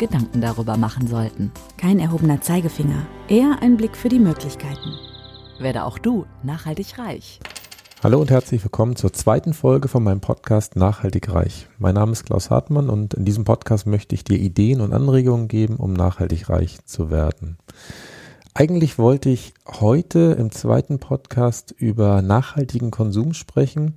Gedanken darüber machen sollten. Kein erhobener Zeigefinger, eher ein Blick für die Möglichkeiten. Werde auch du nachhaltig reich. Hallo und herzlich willkommen zur zweiten Folge von meinem Podcast Nachhaltig Reich. Mein Name ist Klaus Hartmann und in diesem Podcast möchte ich dir Ideen und Anregungen geben, um nachhaltig reich zu werden. Eigentlich wollte ich heute im zweiten Podcast über nachhaltigen Konsum sprechen,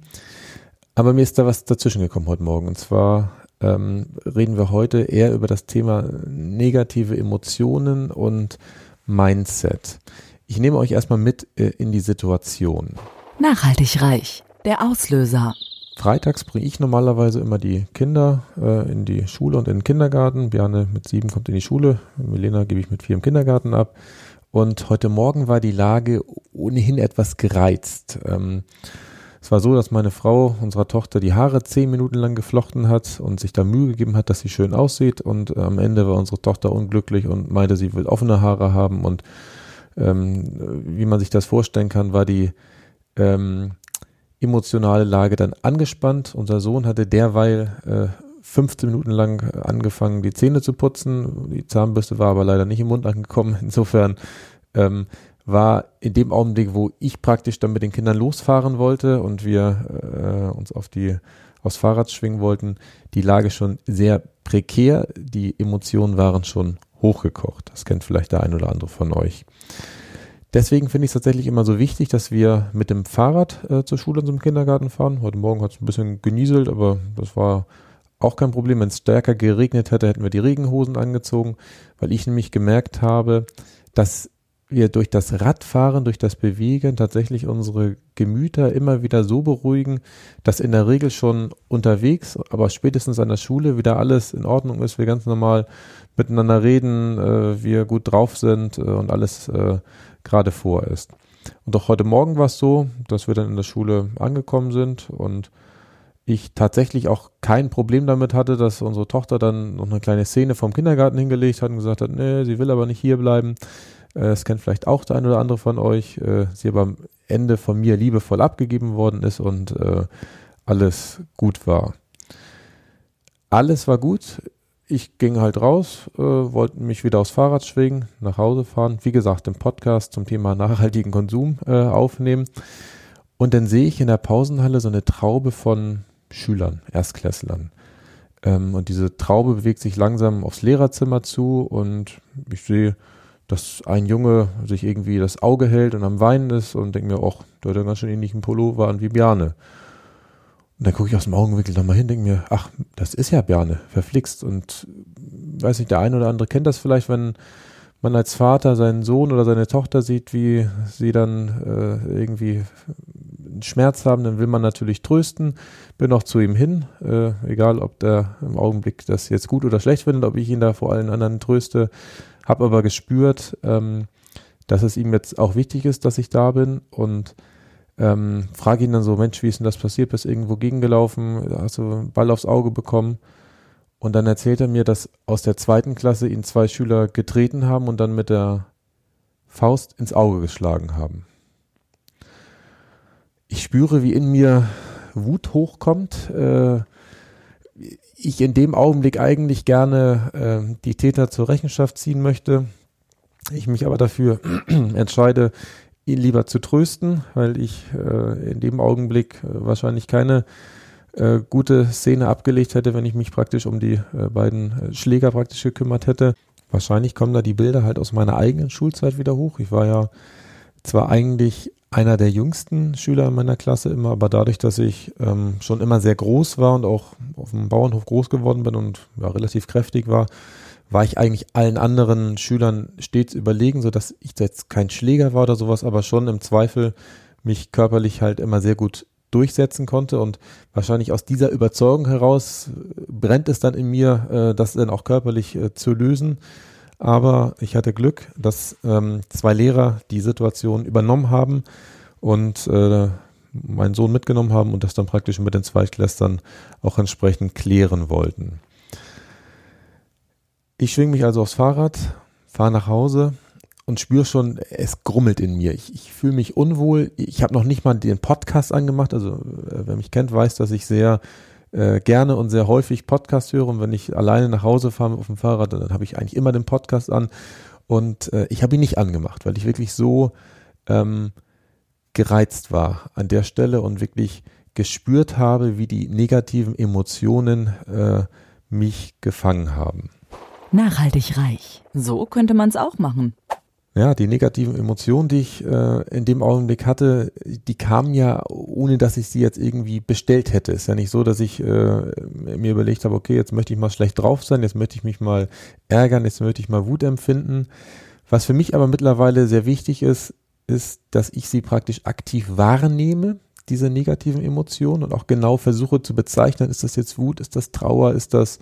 aber mir ist da was dazwischen gekommen heute Morgen. Und zwar ähm, reden wir heute eher über das Thema negative Emotionen und Mindset. Ich nehme euch erstmal mit äh, in die Situation. Nachhaltig reich. Der Auslöser. Freitags bringe ich normalerweise immer die Kinder äh, in die Schule und in den Kindergarten. Bjarne mit sieben kommt in die Schule, Milena gebe ich mit vier im Kindergarten ab. Und heute Morgen war die Lage ohnehin etwas gereizt. Ähm, es war so, dass meine Frau unserer Tochter die Haare zehn Minuten lang geflochten hat und sich da Mühe gegeben hat, dass sie schön aussieht. Und äh, am Ende war unsere Tochter unglücklich und meinte, sie will offene Haare haben. Und ähm, wie man sich das vorstellen kann, war die ähm, emotionale Lage dann angespannt. Unser Sohn hatte derweil äh, 15 Minuten lang angefangen, die Zähne zu putzen. Die Zahnbürste war aber leider nicht im Mund angekommen. Insofern ähm, war in dem Augenblick, wo ich praktisch dann mit den Kindern losfahren wollte und wir äh, uns auf die aufs Fahrrad schwingen wollten, die Lage schon sehr prekär. Die Emotionen waren schon hochgekocht. Das kennt vielleicht der ein oder andere von euch. Deswegen finde ich es tatsächlich immer so wichtig, dass wir mit dem Fahrrad äh, zur Schule und zum Kindergarten fahren. Heute Morgen hat es ein bisschen genieselt, aber das war auch kein Problem. Wenn es stärker geregnet hätte, hätten wir die Regenhosen angezogen, weil ich nämlich gemerkt habe, dass wir durch das Radfahren, durch das Bewegen tatsächlich unsere Gemüter immer wieder so beruhigen, dass in der Regel schon unterwegs, aber spätestens an der Schule wieder alles in Ordnung ist, wir ganz normal miteinander reden, äh, wir gut drauf sind äh, und alles äh, gerade vor ist. Und auch heute Morgen war es so, dass wir dann in der Schule angekommen sind und ich tatsächlich auch kein Problem damit hatte, dass unsere Tochter dann noch eine kleine Szene vom Kindergarten hingelegt hat und gesagt hat, nee, sie will aber nicht hier bleiben. Äh, das kennt vielleicht auch der ein oder andere von euch. Äh, sie aber am Ende von mir liebevoll abgegeben worden ist und äh, alles gut war. Alles war gut. Ich ging halt raus, wollte mich wieder aufs Fahrrad schwingen, nach Hause fahren. Wie gesagt, im Podcast zum Thema nachhaltigen Konsum aufnehmen. Und dann sehe ich in der Pausenhalle so eine Traube von Schülern, Erstklässlern. Ähm, und diese Traube bewegt sich langsam aufs Lehrerzimmer zu und ich sehe, dass ein Junge sich irgendwie das Auge hält und am Weinen ist und denke mir, ach, der hat einen ganz schön ähnlichen Pullover an wie Bjarne. Und dann gucke ich aus dem Augenwinkel nochmal hin, denke mir, ach, das ist ja Bjarne, verflixt. Und weiß nicht, der eine oder andere kennt das vielleicht, wenn man als Vater seinen Sohn oder seine Tochter sieht, wie sie dann äh, irgendwie Schmerz haben, dann will man natürlich trösten, bin auch zu ihm hin, äh, egal ob der im Augenblick das jetzt gut oder schlecht findet, ob ich ihn da vor allen anderen tröste, habe aber gespürt, ähm, dass es ihm jetzt auch wichtig ist, dass ich da bin und ähm, frage ihn dann so, Mensch, wie ist denn das passiert? Bist irgendwo gegengelaufen? Hast du einen Ball aufs Auge bekommen? Und dann erzählt er mir, dass aus der zweiten Klasse ihn zwei Schüler getreten haben und dann mit der Faust ins Auge geschlagen haben. Ich spüre, wie in mir Wut hochkommt. Äh, ich in dem Augenblick eigentlich gerne äh, die Täter zur Rechenschaft ziehen möchte. Ich mich aber dafür entscheide, ihn lieber zu trösten, weil ich äh, in dem Augenblick äh, wahrscheinlich keine gute Szene abgelegt hätte, wenn ich mich praktisch um die beiden Schläger praktisch gekümmert hätte. Wahrscheinlich kommen da die Bilder halt aus meiner eigenen Schulzeit wieder hoch. Ich war ja zwar eigentlich einer der jüngsten Schüler in meiner Klasse immer, aber dadurch, dass ich ähm, schon immer sehr groß war und auch auf dem Bauernhof groß geworden bin und ja, relativ kräftig war, war ich eigentlich allen anderen Schülern stets überlegen, so dass ich jetzt kein Schläger war oder sowas, aber schon im Zweifel mich körperlich halt immer sehr gut durchsetzen konnte und wahrscheinlich aus dieser Überzeugung heraus brennt es dann in mir, äh, das dann auch körperlich äh, zu lösen. Aber ich hatte Glück, dass ähm, zwei Lehrer die Situation übernommen haben und äh, meinen Sohn mitgenommen haben und das dann praktisch mit den Zweitklässlern auch entsprechend klären wollten. Ich schwinge mich also aufs Fahrrad, fahre nach Hause und spüre schon, es grummelt in mir. Ich, ich fühle mich unwohl. Ich habe noch nicht mal den Podcast angemacht. Also äh, wer mich kennt, weiß, dass ich sehr äh, gerne und sehr häufig Podcast höre. Und wenn ich alleine nach Hause fahre auf dem Fahrrad, dann habe ich eigentlich immer den Podcast an. Und äh, ich habe ihn nicht angemacht, weil ich wirklich so ähm, gereizt war an der Stelle und wirklich gespürt habe, wie die negativen Emotionen äh, mich gefangen haben. Nachhaltig reich. So könnte man es auch machen. Ja, die negativen Emotionen, die ich äh, in dem Augenblick hatte, die kamen ja, ohne dass ich sie jetzt irgendwie bestellt hätte. Ist ja nicht so, dass ich äh, mir überlegt habe, okay, jetzt möchte ich mal schlecht drauf sein, jetzt möchte ich mich mal ärgern, jetzt möchte ich mal Wut empfinden. Was für mich aber mittlerweile sehr wichtig ist, ist, dass ich sie praktisch aktiv wahrnehme, diese negativen Emotionen und auch genau versuche zu bezeichnen, ist das jetzt Wut, ist das Trauer, ist das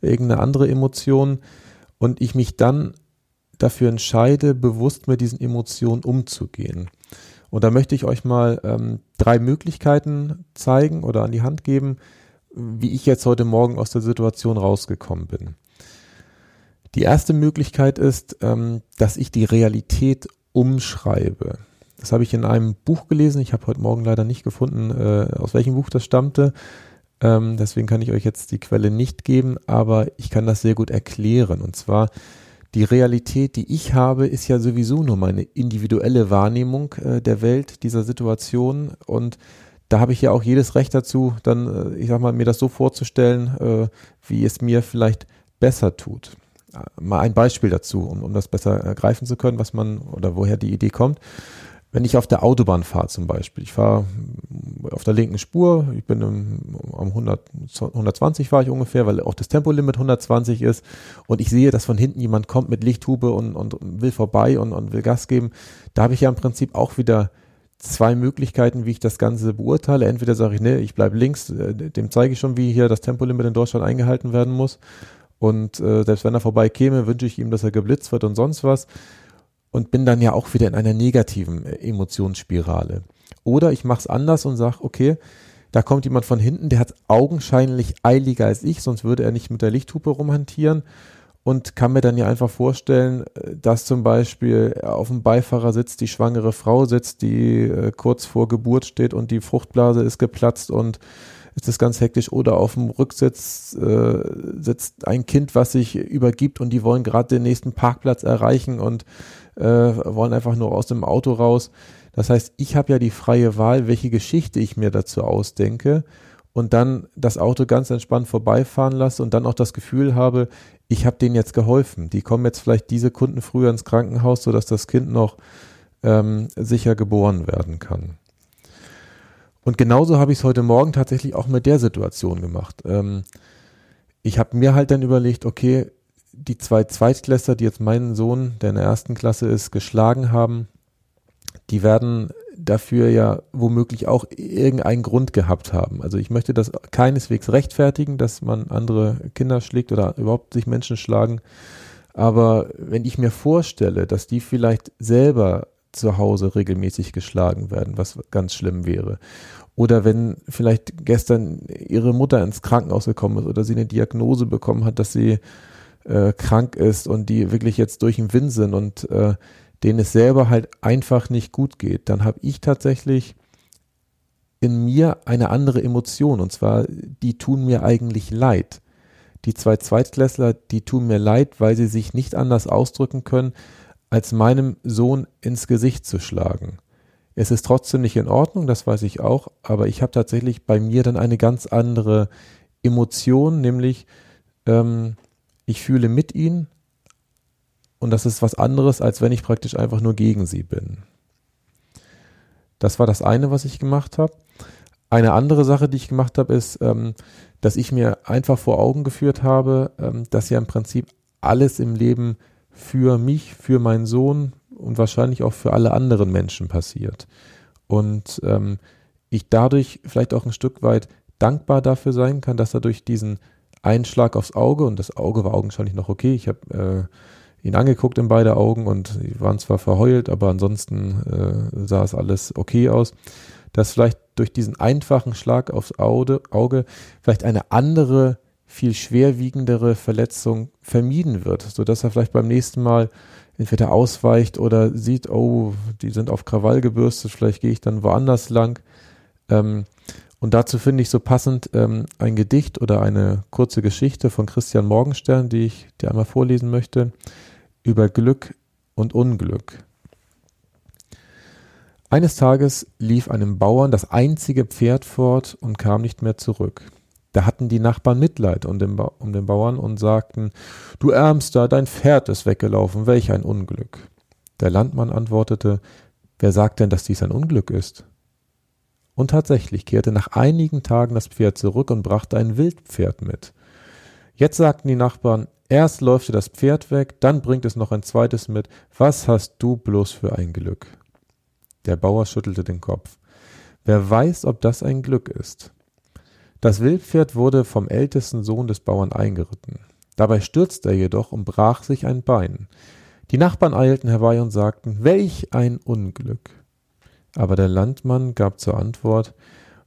irgendeine andere Emotion und ich mich dann dafür entscheide, bewusst mit diesen Emotionen umzugehen. Und da möchte ich euch mal ähm, drei Möglichkeiten zeigen oder an die Hand geben, wie ich jetzt heute Morgen aus der Situation rausgekommen bin. Die erste Möglichkeit ist, ähm, dass ich die Realität umschreibe. Das habe ich in einem Buch gelesen. Ich habe heute Morgen leider nicht gefunden, äh, aus welchem Buch das stammte. Ähm, deswegen kann ich euch jetzt die Quelle nicht geben, aber ich kann das sehr gut erklären. Und zwar die Realität, die ich habe, ist ja sowieso nur meine individuelle Wahrnehmung äh, der Welt, dieser Situation. Und da habe ich ja auch jedes Recht dazu, dann, äh, ich sag mal, mir das so vorzustellen, äh, wie es mir vielleicht besser tut. Äh, mal ein Beispiel dazu, um, um das besser ergreifen zu können, was man oder woher die Idee kommt. Wenn ich auf der Autobahn fahre zum Beispiel, ich fahre auf der linken Spur, ich bin am 100, 120 fahre ich ungefähr, weil auch das Tempolimit 120 ist und ich sehe, dass von hinten jemand kommt mit Lichthube und, und will vorbei und, und will Gas geben, da habe ich ja im Prinzip auch wieder zwei Möglichkeiten, wie ich das Ganze beurteile. Entweder sage ich, nee, ich bleibe links, äh, dem zeige ich schon, wie hier das Tempolimit in Deutschland eingehalten werden muss. Und äh, selbst wenn er vorbei käme, wünsche ich ihm, dass er geblitzt wird und sonst was und bin dann ja auch wieder in einer negativen äh, Emotionsspirale. Oder ich mache es anders und sage, okay, da kommt jemand von hinten, der hat augenscheinlich eiliger als ich, sonst würde er nicht mit der Lichthupe rumhantieren und kann mir dann ja einfach vorstellen, äh, dass zum Beispiel auf dem Beifahrersitz die schwangere Frau sitzt, die äh, kurz vor Geburt steht und die Fruchtblase ist geplatzt und ist das ganz hektisch oder auf dem Rücksitz äh, sitzt ein Kind, was sich übergibt und die wollen gerade den nächsten Parkplatz erreichen und äh, wollen einfach nur aus dem Auto raus. Das heißt, ich habe ja die freie Wahl, welche Geschichte ich mir dazu ausdenke und dann das Auto ganz entspannt vorbeifahren lasse und dann auch das Gefühl habe, ich habe denen jetzt geholfen. Die kommen jetzt vielleicht diese Kunden früher ins Krankenhaus, sodass das Kind noch ähm, sicher geboren werden kann. Und genauso habe ich es heute Morgen tatsächlich auch mit der Situation gemacht. Ähm, ich habe mir halt dann überlegt, okay, die zwei Zweitklässler, die jetzt meinen Sohn, der in der ersten Klasse ist, geschlagen haben, die werden dafür ja womöglich auch irgendeinen Grund gehabt haben. Also ich möchte das keineswegs rechtfertigen, dass man andere Kinder schlägt oder überhaupt sich Menschen schlagen. Aber wenn ich mir vorstelle, dass die vielleicht selber zu Hause regelmäßig geschlagen werden, was ganz schlimm wäre. Oder wenn vielleicht gestern ihre Mutter ins Krankenhaus gekommen ist oder sie eine Diagnose bekommen hat, dass sie äh, krank ist und die wirklich jetzt durch den Wind sind und äh, denen es selber halt einfach nicht gut geht, dann habe ich tatsächlich in mir eine andere Emotion und zwar, die tun mir eigentlich leid. Die zwei Zweitklässler, die tun mir leid, weil sie sich nicht anders ausdrücken können, als meinem Sohn ins Gesicht zu schlagen. Es ist trotzdem nicht in Ordnung, das weiß ich auch, aber ich habe tatsächlich bei mir dann eine ganz andere Emotion, nämlich ähm, ich fühle mit ihnen und das ist was anderes, als wenn ich praktisch einfach nur gegen sie bin. Das war das eine, was ich gemacht habe. Eine andere Sache, die ich gemacht habe, ist, ähm, dass ich mir einfach vor Augen geführt habe, ähm, dass ja im Prinzip alles im Leben für mich, für meinen Sohn und wahrscheinlich auch für alle anderen Menschen passiert. Und ähm, ich dadurch vielleicht auch ein Stück weit dankbar dafür sein kann, dass er durch diesen Einschlag aufs Auge und das Auge war augenscheinlich noch okay. Ich habe äh, ihn angeguckt in beide Augen und sie waren zwar verheult, aber ansonsten äh, sah es alles okay aus, dass vielleicht durch diesen einfachen Schlag aufs Auge, Auge vielleicht eine andere, viel schwerwiegendere Verletzung vermieden wird, sodass er vielleicht beim nächsten Mal entweder ausweicht oder sieht, oh, die sind auf Krawall gebürstet, vielleicht gehe ich dann woanders lang. Ähm, und dazu finde ich so passend ähm, ein Gedicht oder eine kurze Geschichte von Christian Morgenstern, die ich dir einmal vorlesen möchte, über Glück und Unglück. Eines Tages lief einem Bauern das einzige Pferd fort und kam nicht mehr zurück. Da hatten die Nachbarn Mitleid um den, um den Bauern und sagten, du Ärmster, dein Pferd ist weggelaufen, welch ein Unglück. Der Landmann antwortete, wer sagt denn, dass dies ein Unglück ist? Und tatsächlich kehrte nach einigen Tagen das Pferd zurück und brachte ein Wildpferd mit. Jetzt sagten die Nachbarn, erst läuft dir das Pferd weg, dann bringt es noch ein zweites mit, was hast du bloß für ein Glück? Der Bauer schüttelte den Kopf. Wer weiß, ob das ein Glück ist. Das Wildpferd wurde vom ältesten Sohn des Bauern eingeritten. Dabei stürzte er jedoch und brach sich ein Bein. Die Nachbarn eilten herbei und sagten, welch ein Unglück. Aber der Landmann gab zur Antwort,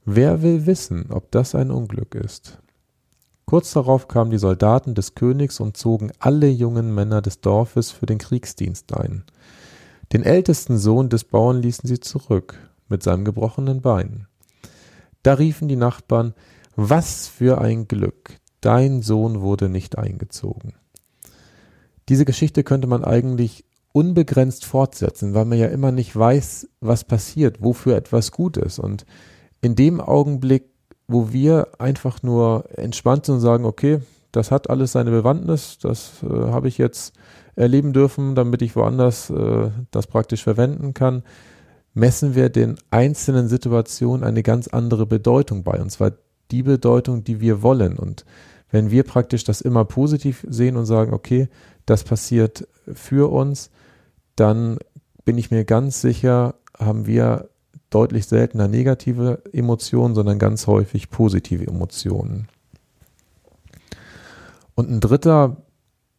wer will wissen, ob das ein Unglück ist? Kurz darauf kamen die Soldaten des Königs und zogen alle jungen Männer des Dorfes für den Kriegsdienst ein. Den ältesten Sohn des Bauern ließen sie zurück, mit seinem gebrochenen Bein. Da riefen die Nachbarn, was für ein Glück. Dein Sohn wurde nicht eingezogen. Diese Geschichte könnte man eigentlich unbegrenzt fortsetzen, weil man ja immer nicht weiß, was passiert, wofür etwas gut ist. Und in dem Augenblick, wo wir einfach nur entspannt sind und sagen, okay, das hat alles seine Bewandtnis, das äh, habe ich jetzt erleben dürfen, damit ich woanders äh, das praktisch verwenden kann, messen wir den einzelnen Situationen eine ganz andere Bedeutung bei. Und zwar die Bedeutung, die wir wollen. Und wenn wir praktisch das immer positiv sehen und sagen, okay, das passiert für uns, dann bin ich mir ganz sicher, haben wir deutlich seltener negative Emotionen, sondern ganz häufig positive Emotionen. Und ein dritter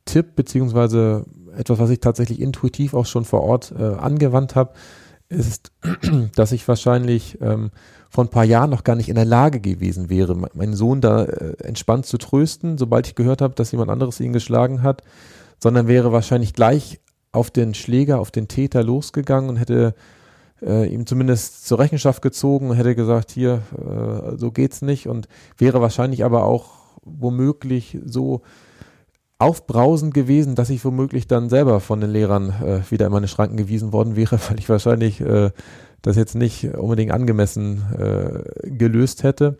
Tipp, beziehungsweise etwas, was ich tatsächlich intuitiv auch schon vor Ort äh, angewandt habe, ist, dass ich wahrscheinlich ähm, vor ein paar Jahren noch gar nicht in der Lage gewesen wäre, meinen Sohn da äh, entspannt zu trösten, sobald ich gehört habe, dass jemand anderes ihn geschlagen hat, sondern wäre wahrscheinlich gleich auf den Schläger, auf den Täter losgegangen und hätte äh, ihm zumindest zur Rechenschaft gezogen und hätte gesagt, hier, äh, so geht's nicht und wäre wahrscheinlich aber auch womöglich so aufbrausend gewesen, dass ich womöglich dann selber von den Lehrern äh, wieder in meine Schranken gewiesen worden wäre, weil ich wahrscheinlich äh, das jetzt nicht unbedingt angemessen äh, gelöst hätte.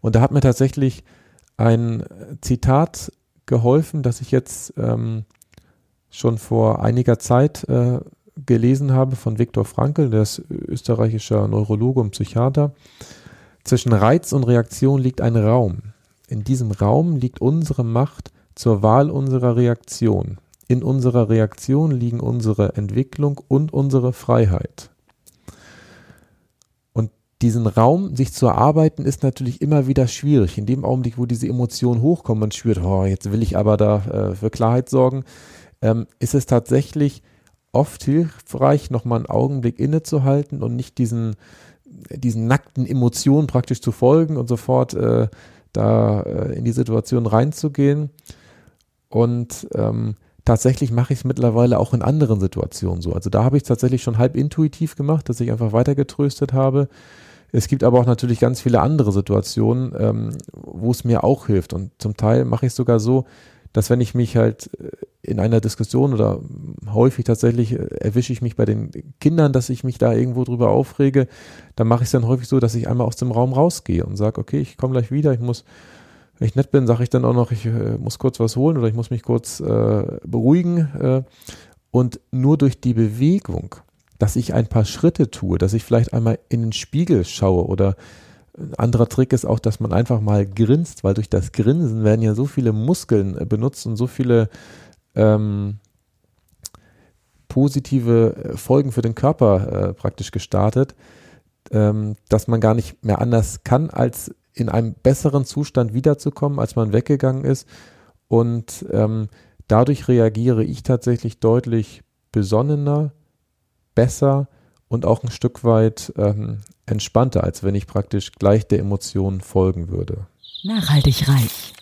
Und da hat mir tatsächlich ein Zitat geholfen, das ich jetzt ähm, schon vor einiger Zeit äh, gelesen habe von Viktor Frankl, der ist österreichischer Neurologe und Psychiater. Zwischen Reiz und Reaktion liegt ein Raum. In diesem Raum liegt unsere Macht zur Wahl unserer Reaktion. In unserer Reaktion liegen unsere Entwicklung und unsere Freiheit diesen Raum sich zu erarbeiten, ist natürlich immer wieder schwierig. In dem Augenblick, wo diese Emotionen hochkommen, man spürt, oh, jetzt will ich aber da äh, für Klarheit sorgen, ähm, ist es tatsächlich oft hilfreich, nochmal einen Augenblick innezuhalten und nicht diesen, diesen nackten Emotionen praktisch zu folgen und sofort äh, da äh, in die Situation reinzugehen. Und ähm, tatsächlich mache ich es mittlerweile auch in anderen Situationen so. Also da habe ich es tatsächlich schon halb intuitiv gemacht, dass ich einfach weiter getröstet habe. Es gibt aber auch natürlich ganz viele andere Situationen, ähm, wo es mir auch hilft. Und zum Teil mache ich es sogar so, dass wenn ich mich halt äh, in einer Diskussion oder häufig tatsächlich äh, erwische ich mich bei den Kindern, dass ich mich da irgendwo drüber aufrege, dann mache ich es dann häufig so, dass ich einmal aus dem Raum rausgehe und sage, okay, ich komme gleich wieder, ich muss, wenn ich nett bin, sage ich dann auch noch, ich äh, muss kurz was holen oder ich muss mich kurz äh, beruhigen. Äh, und nur durch die Bewegung dass ich ein paar Schritte tue, dass ich vielleicht einmal in den Spiegel schaue oder ein anderer Trick ist auch, dass man einfach mal grinst, weil durch das Grinsen werden ja so viele Muskeln äh, benutzt und so viele ähm, positive äh, Folgen für den Körper äh, praktisch gestartet, ähm, dass man gar nicht mehr anders kann, als in einem besseren Zustand wiederzukommen, als man weggegangen ist. Und ähm, dadurch reagiere ich tatsächlich deutlich besonnener, besser und auch ein Stück weit ähm, entspannter, als wenn ich praktisch gleich der Emotion folgen würde. Nachhaltig reich.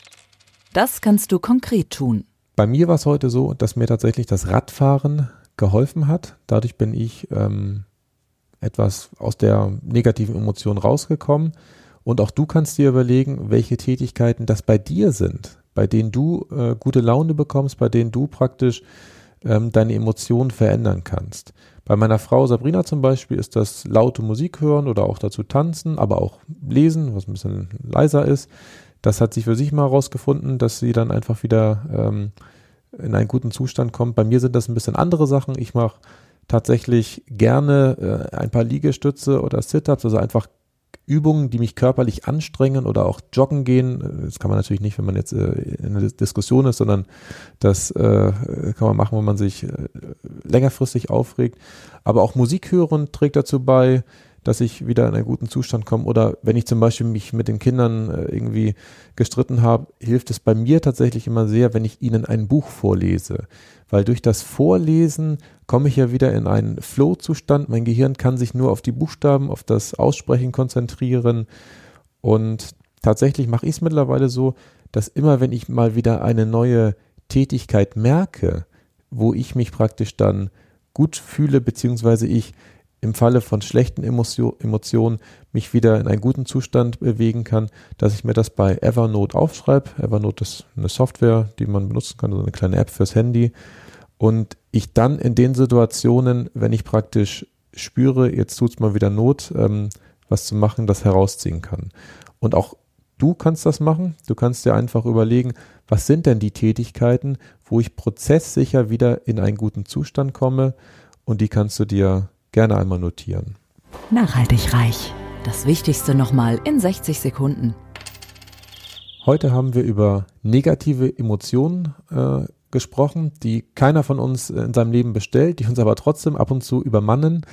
Das kannst du konkret tun. Bei mir war es heute so, dass mir tatsächlich das Radfahren geholfen hat. Dadurch bin ich ähm, etwas aus der negativen Emotion rausgekommen. Und auch du kannst dir überlegen, welche Tätigkeiten das bei dir sind, bei denen du äh, gute Laune bekommst, bei denen du praktisch ähm, deine Emotionen verändern kannst. Bei meiner Frau Sabrina zum Beispiel ist das laute Musik hören oder auch dazu tanzen, aber auch lesen, was ein bisschen leiser ist. Das hat sie für sich mal herausgefunden, dass sie dann einfach wieder ähm, in einen guten Zustand kommt. Bei mir sind das ein bisschen andere Sachen. Ich mache tatsächlich gerne äh, ein paar Liegestütze oder Sit-ups, also einfach Übungen, die mich körperlich anstrengen oder auch joggen gehen. Das kann man natürlich nicht, wenn man jetzt äh, in einer Diskussion ist, sondern das äh, kann man machen, wenn man sich äh, längerfristig aufregt. Aber auch Musik hören trägt dazu bei dass ich wieder in einen guten Zustand komme. Oder wenn ich zum Beispiel mich mit den Kindern äh, irgendwie gestritten habe, hilft es bei mir tatsächlich immer sehr, wenn ich ihnen ein Buch vorlese. Weil durch das Vorlesen komme ich ja wieder in einen Flow-Zustand. Mein Gehirn kann sich nur auf die Buchstaben, auf das Aussprechen konzentrieren. Und tatsächlich mache ich es mittlerweile so, dass immer wenn ich mal wieder eine neue Tätigkeit merke, wo ich mich praktisch dann gut fühle, beziehungsweise ich im Falle von schlechten Emotionen mich wieder in einen guten Zustand bewegen kann, dass ich mir das bei Evernote aufschreibe. Evernote ist eine Software, die man benutzen kann, also eine kleine App fürs Handy. Und ich dann in den Situationen, wenn ich praktisch spüre, jetzt tut es mal wieder Not, ähm, was zu machen, das herausziehen kann. Und auch du kannst das machen. Du kannst dir einfach überlegen, was sind denn die Tätigkeiten, wo ich prozesssicher wieder in einen guten Zustand komme. Und die kannst du dir gerne einmal notieren. Nachhaltig reich. Das Wichtigste nochmal in 60 Sekunden. Heute haben wir über negative Emotionen äh, gesprochen, die keiner von uns in seinem Leben bestellt, die uns aber trotzdem ab und zu übermannen.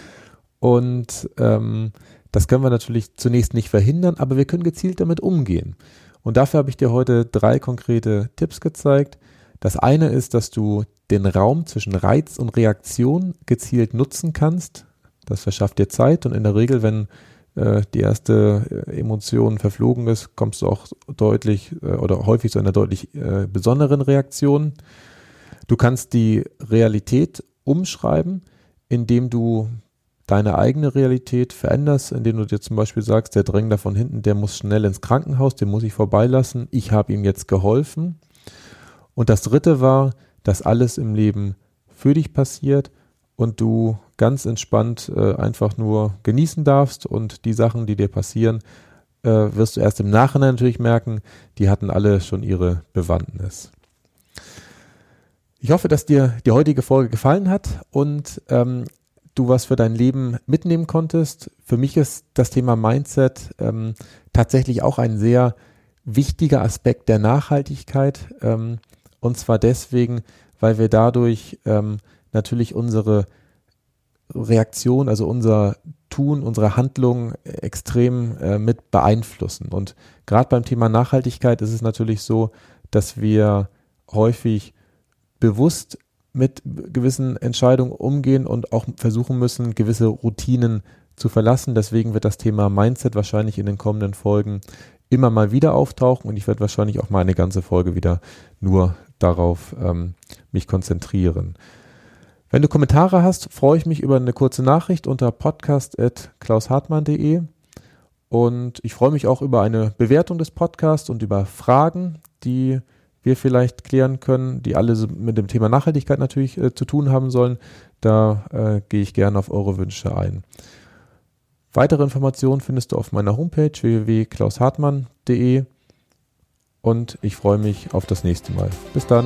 Und ähm, das können wir natürlich zunächst nicht verhindern, aber wir können gezielt damit umgehen. Und dafür habe ich dir heute drei konkrete Tipps gezeigt. Das eine ist, dass du den Raum zwischen Reiz und Reaktion gezielt nutzen kannst, das verschafft dir Zeit und in der Regel, wenn äh, die erste äh, Emotion verflogen ist, kommst du auch deutlich äh, oder häufig zu einer deutlich besonderen Reaktion. Du kannst die Realität umschreiben, indem du deine eigene Realität veränderst, indem du dir zum Beispiel sagst, der Drängler von hinten, der muss schnell ins Krankenhaus, den muss ich vorbeilassen, ich habe ihm jetzt geholfen. Und das Dritte war, dass alles im Leben für dich passiert und du ganz entspannt äh, einfach nur genießen darfst und die Sachen, die dir passieren, äh, wirst du erst im Nachhinein natürlich merken, die hatten alle schon ihre Bewandtnis. Ich hoffe, dass dir die heutige Folge gefallen hat und ähm, du was für dein Leben mitnehmen konntest. Für mich ist das Thema Mindset ähm, tatsächlich auch ein sehr wichtiger Aspekt der Nachhaltigkeit. Ähm, und zwar deswegen, weil wir dadurch ähm, natürlich unsere Reaktion, also unser Tun, unsere Handlung extrem äh, mit beeinflussen. Und gerade beim Thema Nachhaltigkeit ist es natürlich so, dass wir häufig bewusst mit gewissen Entscheidungen umgehen und auch versuchen müssen, gewisse Routinen zu verlassen. Deswegen wird das Thema Mindset wahrscheinlich in den kommenden Folgen immer mal wieder auftauchen und ich werde wahrscheinlich auch mal eine ganze Folge wieder nur darauf ähm, mich konzentrieren. Wenn du Kommentare hast, freue ich mich über eine kurze Nachricht unter podcast.klaushartmann.de und ich freue mich auch über eine Bewertung des Podcasts und über Fragen, die wir vielleicht klären können, die alle mit dem Thema Nachhaltigkeit natürlich äh, zu tun haben sollen. Da äh, gehe ich gerne auf eure Wünsche ein. Weitere Informationen findest du auf meiner Homepage www.klaushartmann.de und ich freue mich auf das nächste Mal. Bis dann.